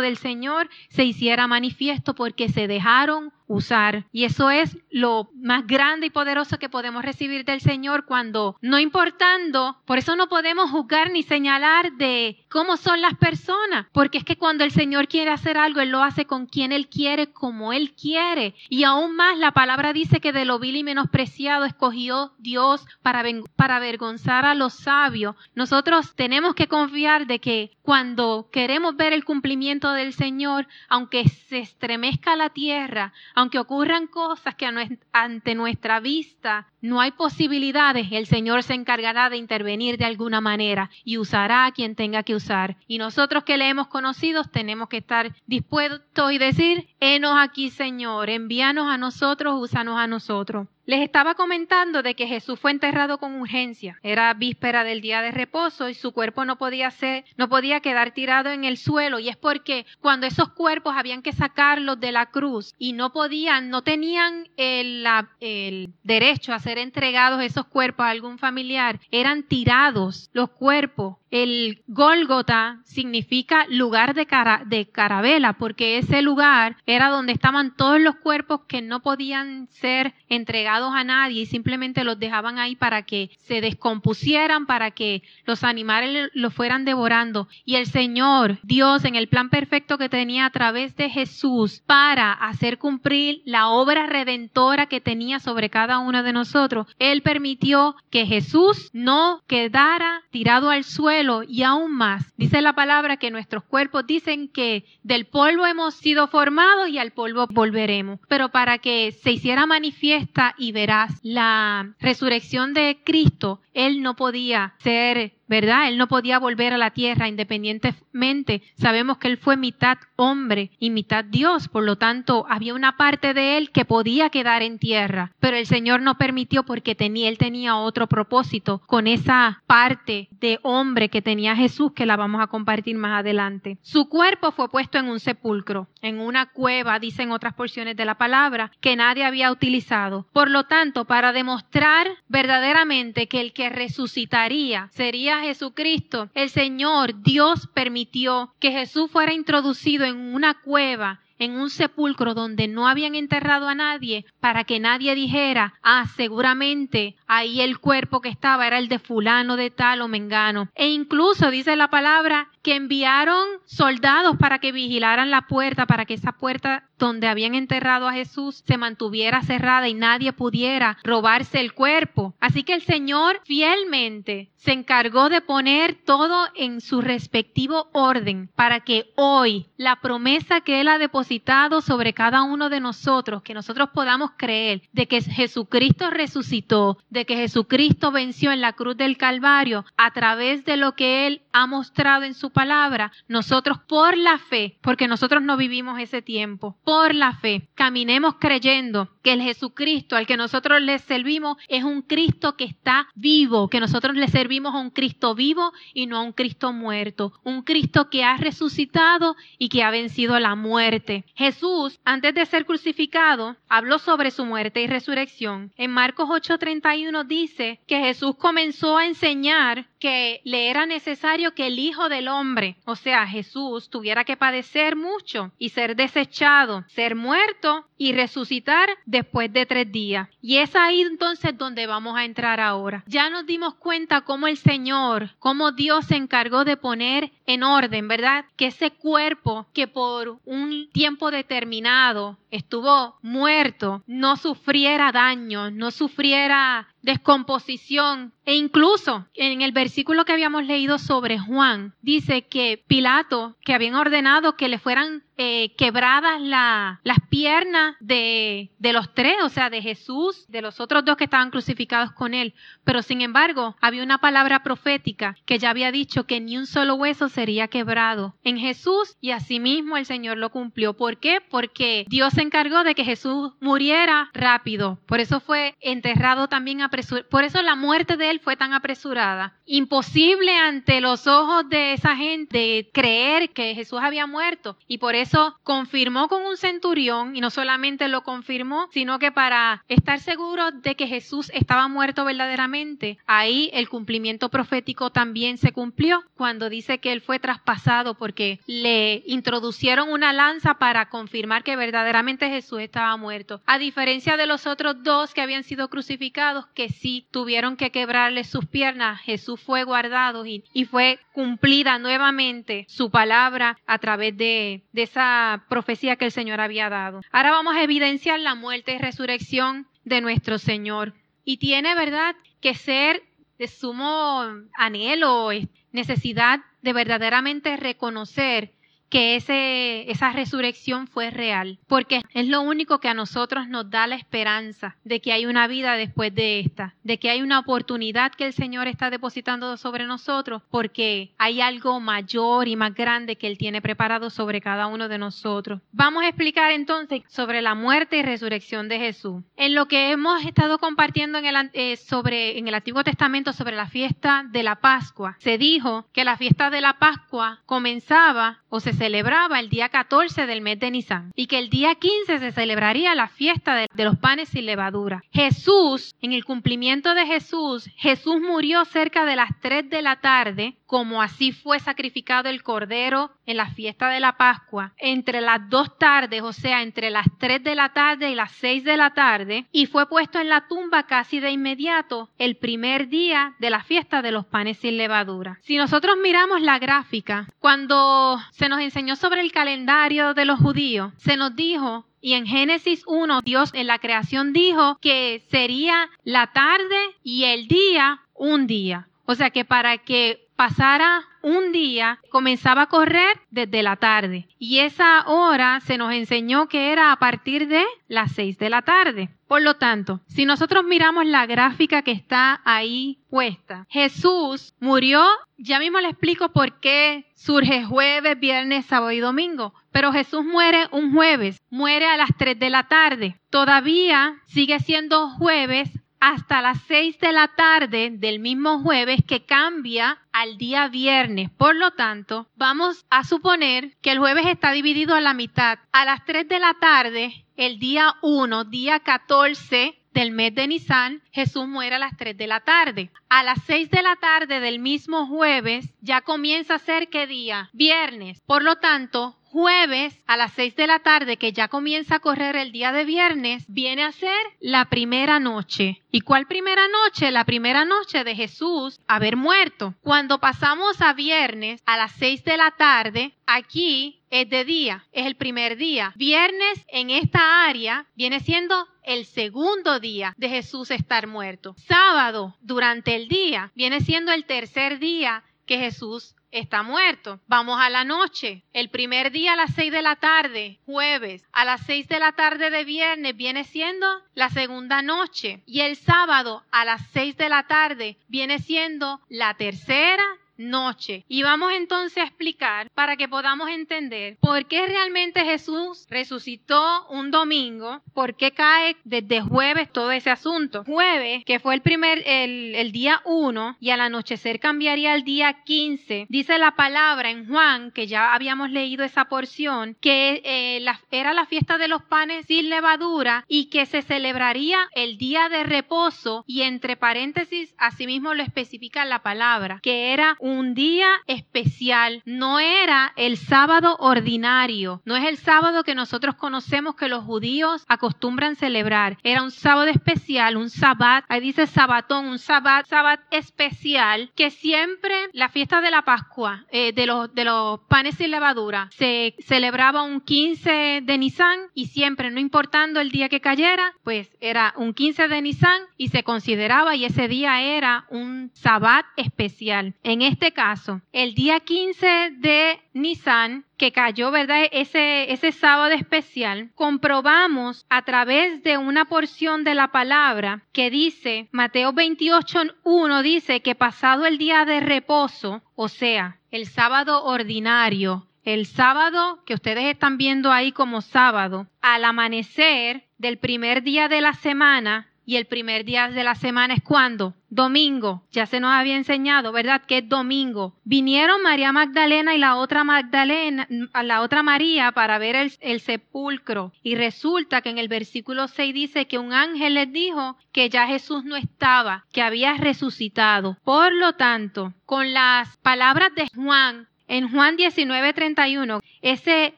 Speaker 1: del Señor se hiciera manifiesto porque se dejaron usar. Y eso es lo más grande y poderoso que podemos recibir del Señor cuando, no importando, por eso no podemos juzgar ni señalar de cómo son las personas, porque es que cuando el Señor quiere hacer algo, Él lo hace con quien Él quiere, como Él quiere. Y aún más, la palabra dice que de lo vil y menospreciado escogió Dios para, para avergonzar a los sabios. Nosotros tenemos que confiar de que cuando queremos ver el cumplimiento del Señor, aunque se estremezca la tierra, aunque ocurran cosas que ante nuestra vista no hay posibilidades, el Señor se encargará de intervenir de alguna manera y usará a quien tenga que usar. Y nosotros que le hemos conocido tenemos que estar dispuestos y decir, enos aquí Señor, envíanos a nosotros, úsanos a nosotros. Les estaba comentando de que Jesús fue enterrado con urgencia. Era víspera del día de reposo y su cuerpo no podía ser, no podía quedar tirado en el suelo. Y es porque cuando esos cuerpos habían que sacarlos de la cruz y no podían, no tenían el, el derecho a ser entregados esos cuerpos a algún familiar, eran tirados los cuerpos el Gólgota significa lugar de, de carabela, porque ese lugar era donde estaban todos los cuerpos que no podían ser entregados a nadie y simplemente los dejaban ahí para que se descompusieran, para que los animales los fueran devorando. Y el Señor, Dios, en el plan perfecto que tenía a través de Jesús para hacer cumplir la obra redentora que tenía sobre cada uno de nosotros, Él permitió que Jesús no quedara tirado al suelo y aún más. Dice la palabra que nuestros cuerpos dicen que del polvo hemos sido formados y al polvo volveremos. Pero para que se hiciera manifiesta y verás la resurrección de Cristo, Él no podía ser ¿verdad? Él no podía volver a la tierra independientemente. Sabemos que él fue mitad hombre y mitad Dios, por lo tanto había una parte de él que podía quedar en tierra, pero el Señor no permitió porque tenía, él tenía otro propósito con esa parte de hombre que tenía Jesús que la vamos a compartir más adelante. Su cuerpo fue puesto en un sepulcro, en una cueva, dicen otras porciones de la palabra, que nadie había utilizado. Por lo tanto, para demostrar verdaderamente que el que resucitaría sería Jesucristo, el Señor, Dios permitió que Jesús fuera introducido en una cueva en un sepulcro donde no habían enterrado a nadie para que nadie dijera, ah, seguramente ahí el cuerpo que estaba era el de fulano de tal o mengano. E incluso dice la palabra que enviaron soldados para que vigilaran la puerta, para que esa puerta donde habían enterrado a Jesús se mantuviera cerrada y nadie pudiera robarse el cuerpo. Así que el Señor fielmente se encargó de poner todo en su respectivo orden para que hoy la promesa que Él ha depositado sobre cada uno de nosotros, que nosotros podamos creer de que Jesucristo resucitó, de que Jesucristo venció en la cruz del Calvario a través de lo que Él ha mostrado en su palabra, nosotros por la fe, porque nosotros no vivimos ese tiempo, por la fe, caminemos creyendo que el Jesucristo al que nosotros le servimos es un Cristo que está vivo, que nosotros le servimos a un Cristo vivo y no a un Cristo muerto, un Cristo que ha resucitado y que ha vencido la muerte. Jesús, antes de ser crucificado, habló sobre su muerte y resurrección. En Marcos 8:31 dice que Jesús comenzó a enseñar que le era necesario que el Hijo del Hombre, o sea, Jesús, tuviera que padecer mucho y ser desechado, ser muerto y resucitar después de tres días. Y es ahí entonces donde vamos a entrar ahora. Ya nos dimos cuenta cómo el Señor, cómo Dios se encargó de poner en orden, ¿verdad? Que ese cuerpo que por un tiempo determinado estuvo muerto, no sufriera daño, no sufriera descomposición. E incluso en el versículo que habíamos leído sobre Juan, dice que Pilato, que habían ordenado que le fueran eh, quebradas las piernas de, de los tres, o sea, de Jesús, de los otros dos que estaban crucificados con él. Pero sin embargo, había una palabra profética que ya había dicho que ni un solo hueso sería quebrado en Jesús y asimismo el Señor lo cumplió. ¿Por qué? Porque Dios se encargó de que Jesús muriera rápido. Por eso fue enterrado también apresurado. Por eso la muerte de él fue tan apresurada. Imposible ante los ojos de esa gente creer que Jesús había muerto. Y por confirmó con un centurión y no solamente lo confirmó, sino que para estar seguro de que Jesús estaba muerto verdaderamente, ahí el cumplimiento profético también se cumplió cuando dice que él fue traspasado porque le introducieron una lanza para confirmar que verdaderamente Jesús estaba muerto. A diferencia de los otros dos que habían sido crucificados, que sí tuvieron que quebrarle sus piernas, Jesús fue guardado y, fue cumplida nuevamente su palabra a través de, de esa profecía que el Señor había dado. Ahora vamos a evidenciar la muerte y resurrección de nuestro Señor. Y tiene, ¿verdad?, que ser de sumo anhelo, necesidad de verdaderamente reconocer que ese, esa resurrección fue real, porque es lo único que a nosotros nos da la esperanza de que hay una vida después de esta, de que hay una oportunidad que el Señor está depositando sobre nosotros, porque hay algo mayor y más grande que Él tiene preparado sobre cada uno de nosotros. Vamos a explicar entonces sobre la muerte y resurrección de Jesús. En lo que hemos estado compartiendo en el, eh, sobre, en el Antiguo Testamento sobre la fiesta de la Pascua, se dijo que la fiesta de la Pascua comenzaba o se celebraba el día 14 del mes de Nisan y que el día 15 se celebraría la fiesta de, de los panes sin levadura. Jesús, en el cumplimiento de Jesús, Jesús murió cerca de las 3 de la tarde, como así fue sacrificado el cordero en la fiesta de la Pascua, entre las dos tardes, o sea, entre las 3 de la tarde y las 6 de la tarde, y fue puesto en la tumba casi de inmediato el primer día de la fiesta de los panes sin levadura. Si nosotros miramos la gráfica, cuando se nos enseñó sobre el calendario de los judíos, se nos dijo y en Génesis 1, Dios en la creación dijo que sería la tarde y el día un día. O sea que para que pasara un día, comenzaba a correr desde la tarde. Y esa hora se nos enseñó que era a partir de las seis de la tarde. Por lo tanto, si nosotros miramos la gráfica que está ahí puesta, Jesús murió, ya mismo le explico por qué surge jueves, viernes, sábado y domingo, pero Jesús muere un jueves, muere a las tres de la tarde. Todavía sigue siendo jueves hasta las seis de la tarde del mismo jueves que cambia al día viernes. Por lo tanto, vamos a suponer que el jueves está dividido a la mitad. A las 3 de la tarde, el día 1, día 14 del mes de Nisan, Jesús muere a las 3 de la tarde. A las 6 de la tarde del mismo jueves ya comienza a ser qué día? Viernes. Por lo tanto, jueves a las 6 de la tarde, que ya comienza a correr el día de viernes, viene a ser la primera noche. ¿Y cuál primera noche? La primera noche de Jesús haber muerto. Cuando pasamos a viernes a las 6 de la tarde, aquí es de día, es el primer día. Viernes en esta área viene siendo el segundo día de Jesús estar muerto. Sábado durante el día viene siendo el tercer día que Jesús está muerto. Vamos a la noche. El primer día a las seis de la tarde, jueves, a las seis de la tarde de viernes viene siendo la segunda noche. Y el sábado a las seis de la tarde viene siendo la tercera noche. Y vamos entonces a explicar para que podamos entender por qué realmente Jesús resucitó un domingo, por qué cae desde jueves todo ese asunto. Jueves, que fue el primer, el, el día 1 y al anochecer cambiaría al día 15, dice la palabra en Juan, que ya habíamos leído esa porción, que eh, era la fiesta de los panes sin levadura y que se celebraría el día de reposo y entre paréntesis, asimismo lo especifica la palabra, que era un día especial, no era el sábado ordinario, no es el sábado que nosotros conocemos que los judíos acostumbran celebrar, era un sábado especial, un sabbat, ahí dice sabatón, un sabbat, sabbat especial, que siempre la fiesta de la Pascua, eh, de, los, de los panes sin levadura, se celebraba un 15 de Nisan y siempre, no importando el día que cayera, pues era un 15 de Nisan y se consideraba y ese día era un sabbat especial. En caso, el día 15 de Nisan, que cayó, ¿verdad? Ese, ese sábado especial, comprobamos a través de una porción de la palabra que dice, Mateo 28, 1 dice que pasado el día de reposo, o sea, el sábado ordinario, el sábado que ustedes están viendo ahí como sábado, al amanecer del primer día de la semana, y el primer día de la semana es cuando? Domingo. Ya se nos había enseñado, ¿verdad? Que es domingo. Vinieron María Magdalena y la otra Magdalena, la otra María para ver el, sepulcro. Y resulta que en el versículo 6 dice que un ángel les dijo que ya Jesús no estaba, que había resucitado. Por lo tanto, con las palabras de Juan, en Juan 19:31, ese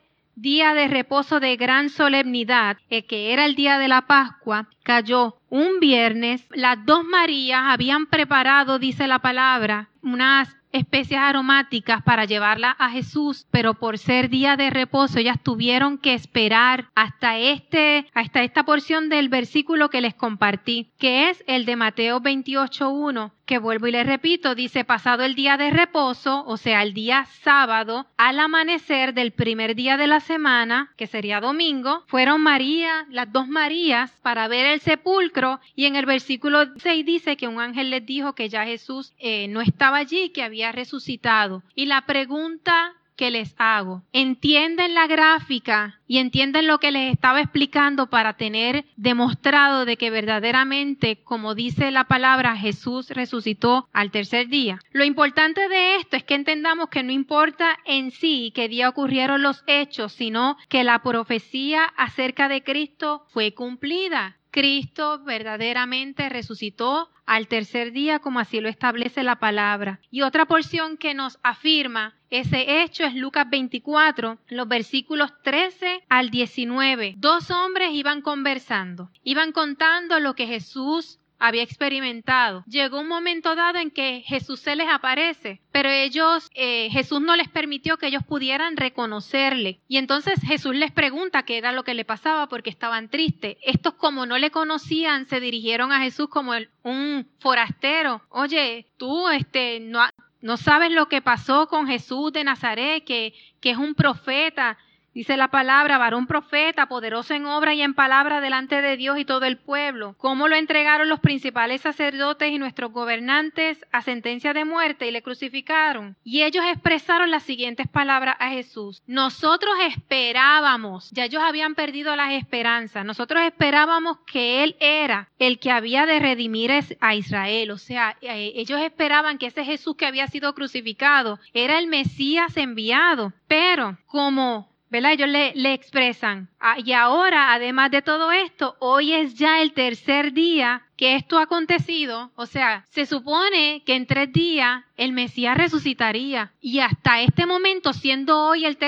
Speaker 1: día de reposo de gran solemnidad, el que era el día de la Pascua, cayó un viernes. Las dos Marías habían preparado, dice la palabra, unas especias aromáticas para llevarla a Jesús, pero por ser día de reposo ellas tuvieron que esperar hasta este hasta esta porción del versículo que les compartí, que es el de Mateo 28:1 que vuelvo y le repito, dice pasado el día de reposo, o sea, el día sábado, al amanecer del primer día de la semana, que sería domingo, fueron María, las dos Marías, para ver el sepulcro, y en el versículo 6 dice que un ángel les dijo que ya Jesús eh, no estaba allí, que había resucitado. Y la pregunta que les hago. Entienden la gráfica y entienden lo que les estaba explicando para tener demostrado de que verdaderamente, como dice la palabra, Jesús resucitó al tercer día. Lo importante de esto es que entendamos que no importa en sí qué día ocurrieron los hechos, sino que la profecía acerca de Cristo fue cumplida. Cristo verdaderamente resucitó al tercer día como así lo establece la palabra. Y otra porción que nos afirma ese hecho es Lucas 24, los versículos 13 al 19. Dos hombres iban conversando, iban contando lo que Jesús había experimentado. Llegó un momento dado en que Jesús se les aparece, pero ellos, eh, Jesús no les permitió que ellos pudieran reconocerle. Y entonces Jesús les pregunta qué era lo que le pasaba porque estaban tristes. Estos como no le conocían, se dirigieron a Jesús como un forastero. Oye, tú este, no, no sabes lo que pasó con Jesús de Nazaret, que, que es un profeta Dice la palabra, varón profeta, poderoso en obra y en palabra delante de Dios y todo el pueblo. ¿Cómo lo entregaron los principales sacerdotes y nuestros gobernantes a sentencia de muerte y le crucificaron? Y ellos expresaron las siguientes palabras a Jesús. Nosotros esperábamos, ya ellos habían perdido las esperanzas, nosotros esperábamos que Él era el que había de redimir a Israel. O sea, eh, ellos esperaban que ese Jesús que había sido crucificado era el Mesías enviado. Pero como ¿verdad? Ellos le, le expresan. Ah, y ahora, además de todo esto, hoy es ya el tercer día que esto ha acontecido, o sea, se supone que en tres días el Mesías resucitaría y hasta este momento, siendo hoy el,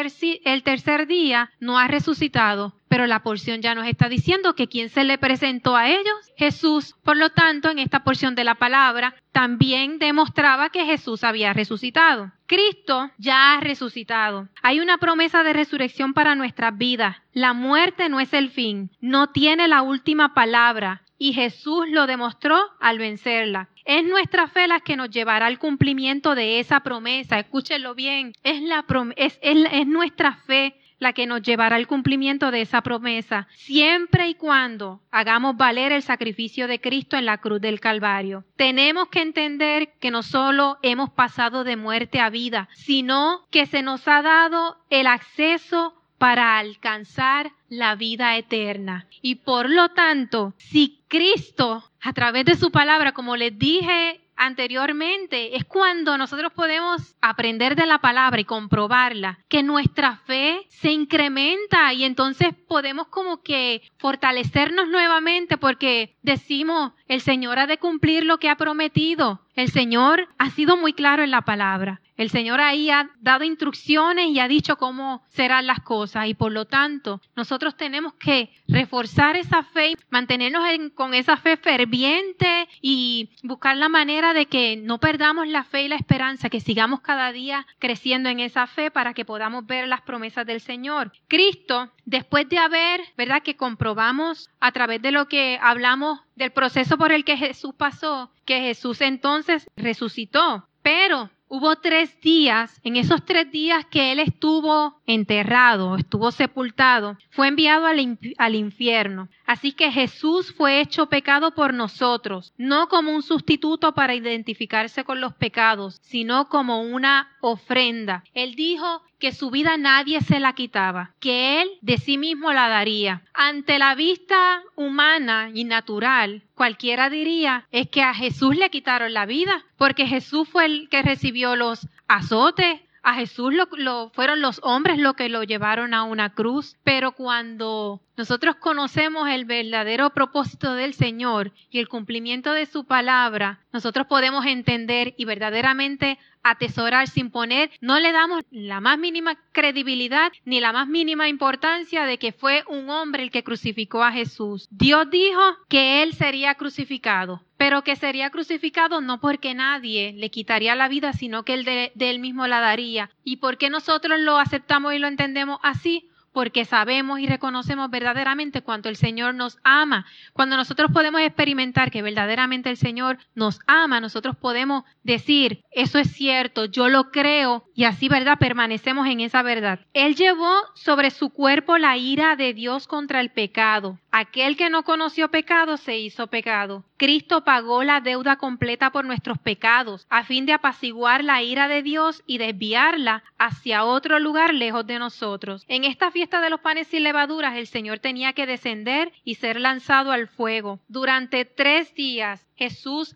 Speaker 1: el tercer día, no ha resucitado. Pero la porción ya nos está diciendo que quien se le presentó a ellos, Jesús. Por lo tanto, en esta porción de la palabra, también demostraba que Jesús había resucitado. Cristo ya ha resucitado. Hay una promesa de resurrección para nuestras vidas. La muerte no es el fin, no tiene la última palabra y Jesús lo demostró al vencerla. Es nuestra fe la que nos llevará al cumplimiento de esa promesa. Escúchenlo bien. Es, la es, es nuestra fe la que nos llevará al cumplimiento de esa promesa, siempre y cuando hagamos valer el sacrificio de Cristo en la cruz del Calvario. Tenemos que entender que no solo hemos pasado de muerte a vida, sino que se nos ha dado el acceso para alcanzar la vida eterna. Y por lo tanto, si Cristo, a través de su palabra, como les dije anteriormente, es cuando nosotros podemos aprender de la palabra y comprobarla, que nuestra fe se incrementa y entonces podemos como que fortalecernos nuevamente porque decimos, el Señor ha de cumplir lo que ha prometido. El Señor ha sido muy claro en la palabra. El Señor ahí ha dado instrucciones y ha dicho cómo serán las cosas y por lo tanto nosotros tenemos que reforzar esa fe, mantenernos con esa fe ferviente y buscar la manera de que no perdamos la fe y la esperanza, que sigamos cada día creciendo en esa fe para que podamos ver las promesas del Señor. Cristo, después de haber, ¿verdad? Que comprobamos a través de lo que hablamos del proceso por el que Jesús pasó, que Jesús entonces resucitó. Pero Hubo tres días, en esos tres días que él estuvo enterrado, estuvo sepultado, fue enviado al, infierno. Así que Jesús fue hecho pecado por nosotros, no como un sustituto para identificarse con los pecados, sino como una ofrenda. Él dijo que su vida nadie se la quitaba, que él de sí mismo la daría. Ante la vista humana y natural, cualquiera diría es que a Jesús le quitaron la vida, porque Jesús fue el que recibió los azotes, a Jesús lo, fueron los hombres los que lo llevaron a una cruz, pero cuando nosotros conocemos el verdadero propósito del Señor y el cumplimiento de su palabra, nosotros podemos entender y verdaderamente atesorar sin poner, no le damos la más mínima credibilidad ni la más mínima importancia de que fue un hombre el que crucificó a Jesús. Dios dijo que él sería crucificado, pero que sería crucificado no porque nadie le quitaría la vida, sino que él de, él mismo la daría. ¿Y por qué nosotros lo aceptamos y lo entendemos así? Porque sabemos y reconocemos verdaderamente cuánto el Señor nos ama. Cuando nosotros podemos experimentar que verdaderamente el Señor nos ama, nosotros podemos decir, eso es cierto, yo lo creo y así, ¿verdad? Permanecemos en esa verdad. Él llevó sobre su cuerpo la ira de Dios contra el pecado. Aquel que no conoció pecado se hizo pecado. Cristo pagó la deuda completa por nuestros pecados, a fin de apaciguar la ira de Dios y desviarla hacia otro lugar lejos de nosotros. En esta fiesta de los panes sin levaduras, el Señor tenía que descender y ser lanzado al fuego. Durante tres días Jesús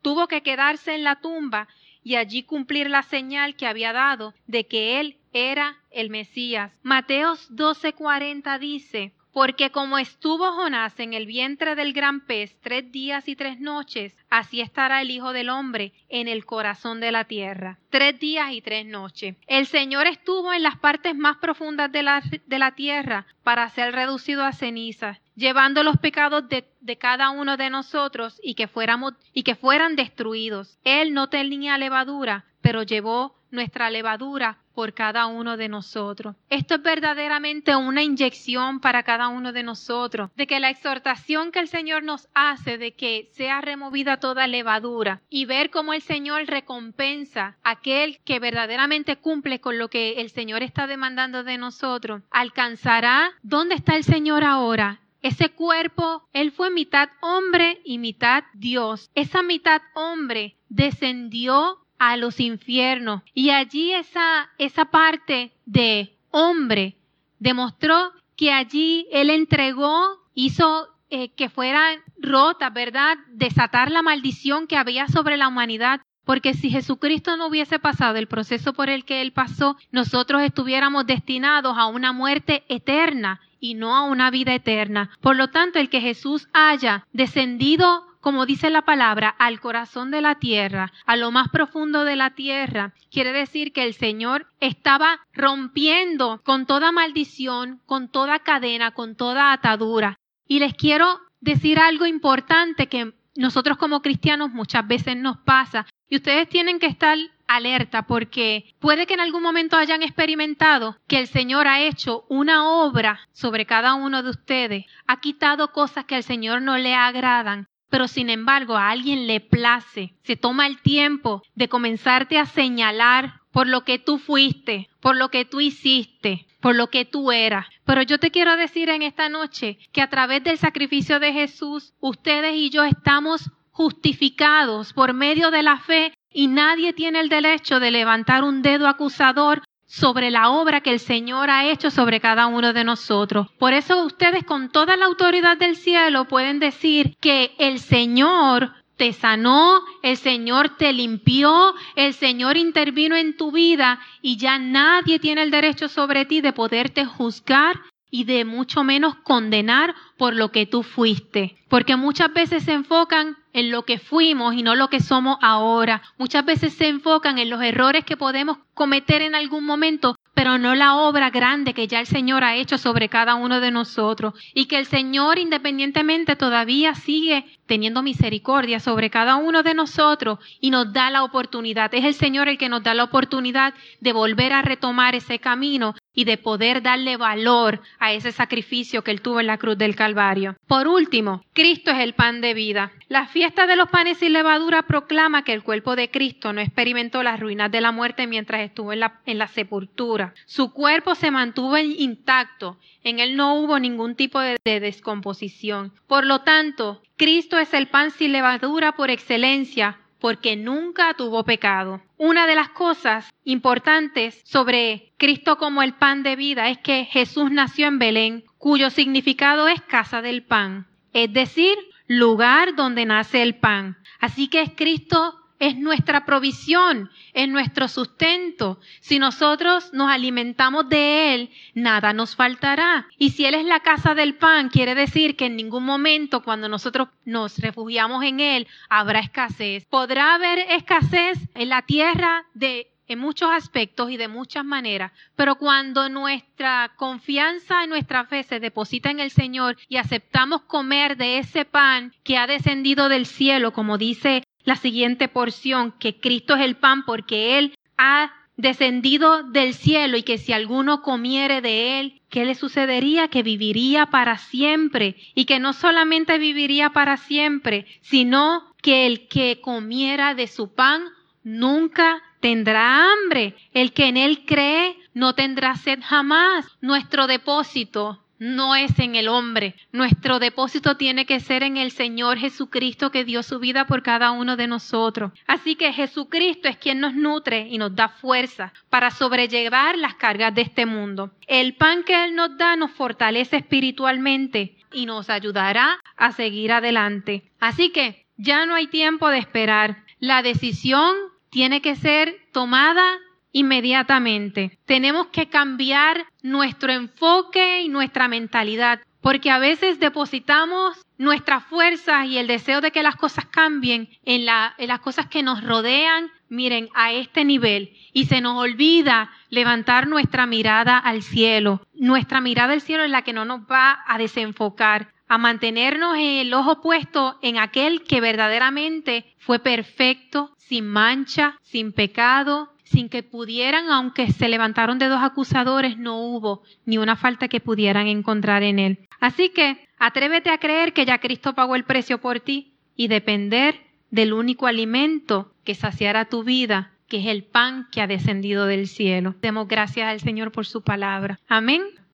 Speaker 1: tuvo que quedarse en la tumba y allí cumplir la señal que había dado de que Él era el Mesías. Mateos 12:40 dice, porque como estuvo Jonás en el vientre del gran pez tres días y tres noches, así estará el Hijo del Hombre en el corazón de la tierra. Tres días y tres noches. El Señor estuvo en las partes más profundas de la, de la tierra para ser reducido a cenizas, llevando los pecados de, de, cada uno de nosotros y que, fuéramos, y que fueran destruidos. Él no tenía levadura, pero llevó nuestra levadura por cada uno de nosotros. Esto es verdaderamente una inyección para cada uno de nosotros, de que la exhortación que el Señor nos hace de que sea removida toda levadura y ver cómo el Señor recompensa a aquel que verdaderamente cumple con lo que el Señor está demandando de nosotros, alcanzará dónde está el Señor ahora ese cuerpo, Él fue mitad hombre y mitad Dios. Esa mitad hombre descendió a los infiernos. Y allí esa, esa parte de hombre demostró que allí él entregó, hizo eh, que fuera rota, ¿verdad? Desatar la maldición que había sobre la humanidad. Porque si Jesucristo no hubiese pasado el proceso por el que Él pasó, nosotros estuviéramos destinados a una muerte eterna y no a una vida eterna. Por lo tanto, el que Jesús haya descendido como dice la palabra, al corazón de la tierra, a lo más profundo de la tierra, quiere decir que el Señor estaba rompiendo con toda maldición, con toda cadena, con toda atadura. Y les quiero decir algo importante que nosotros como cristianos muchas veces nos pasa. Y ustedes tienen que estar alerta porque puede que en algún momento hayan experimentado que el Señor ha hecho una obra sobre cada uno de ustedes, ha quitado cosas que al Señor no le agradan pero sin embargo a alguien le place, se toma el tiempo de comenzarte a señalar por lo que tú fuiste, por lo que tú hiciste, por lo que tú eras. Pero yo te quiero decir en esta noche que a través del sacrificio de Jesús, ustedes y yo estamos justificados por medio de la fe y nadie tiene el derecho de levantar un dedo acusador sobre la obra que el Señor ha hecho sobre cada uno de nosotros. Por eso ustedes con toda la autoridad del cielo pueden decir que el Señor te sanó, el Señor te limpió, el Señor intervino en tu vida y ya nadie tiene el derecho sobre ti de poderte juzgar y de mucho menos condenar por lo que tú fuiste. Porque muchas veces se enfocan en lo que fuimos y no lo que somos ahora. Muchas veces se enfocan en los errores que podemos cometer en algún momento, pero no la obra grande que ya el Señor ha hecho sobre cada uno de nosotros. Y que el Señor independientemente todavía sigue teniendo misericordia sobre cada uno de nosotros y nos da la oportunidad. Es el Señor el que nos da la oportunidad de volver a retomar ese camino y de poder darle valor a ese sacrificio que Él tuvo en la cruz del Calvario. Por último, Cristo es el pan de vida. La fiesta de los panes sin levadura proclama que el cuerpo de Cristo no experimentó las ruinas de la muerte mientras estuvo en la, sepultura. Su cuerpo se mantuvo intacto. En él no hubo ningún tipo de, de descomposición. Por lo tanto, Cristo es el pan sin levadura por excelencia, porque nunca tuvo pecado. Una de las cosas importantes sobre Cristo como el pan de vida es que Jesús nació en Belén, cuyo significado es casa del pan, es decir, lugar donde nace el pan. Así que es Cristo es nuestra provisión, es nuestro sustento. Si nosotros nos alimentamos de Él, nada nos faltará. Y si Él es la casa del pan, quiere decir que en ningún momento cuando nosotros nos refugiamos en Él, habrá escasez. Podrá haber escasez en la tierra de en muchos aspectos y de muchas maneras, pero cuando nuestra confianza y nuestra fe se deposita en el Señor y aceptamos comer de ese pan que ha descendido del cielo, como dice la siguiente porción, que Cristo es el pan porque Él ha descendido del cielo y que si alguno comiere de Él, ¿qué le sucedería? Que viviría para siempre y que no solamente viviría para siempre, sino que el que comiera de su pan nunca tendrá hambre. El que en Él cree no tendrá sed jamás. Nuestro depósito no es en el hombre. Nuestro depósito tiene que ser en el Señor Jesucristo que dio su vida por cada uno de nosotros. Así que Jesucristo es quien nos nutre y nos da fuerza para sobrellevar las cargas de este mundo. El pan que Él nos da nos fortalece espiritualmente y nos ayudará a seguir adelante. Así que ya no hay tiempo de esperar. La decisión tiene que ser tomada inmediatamente. Tenemos que cambiar nuestro enfoque y nuestra mentalidad, porque a veces depositamos nuestras fuerzas y el deseo de que las cosas cambien en, las cosas que nos rodean, miren, a este nivel, y se nos olvida levantar nuestra mirada al cielo. Nuestra mirada al cielo es la que no nos va a desenfocar, a mantenernos en el ojo puesto en aquel que verdaderamente fue perfecto, sin mancha, sin pecado, sin que pudieran, aunque se levantaron de dos acusadores, no hubo ni una falta que pudieran encontrar en él. Así que atrévete a creer que ya Cristo pagó el precio por ti y depender del único alimento que saciará tu vida, que es el pan que ha descendido del cielo. Demos gracias al Señor por su palabra. Amén.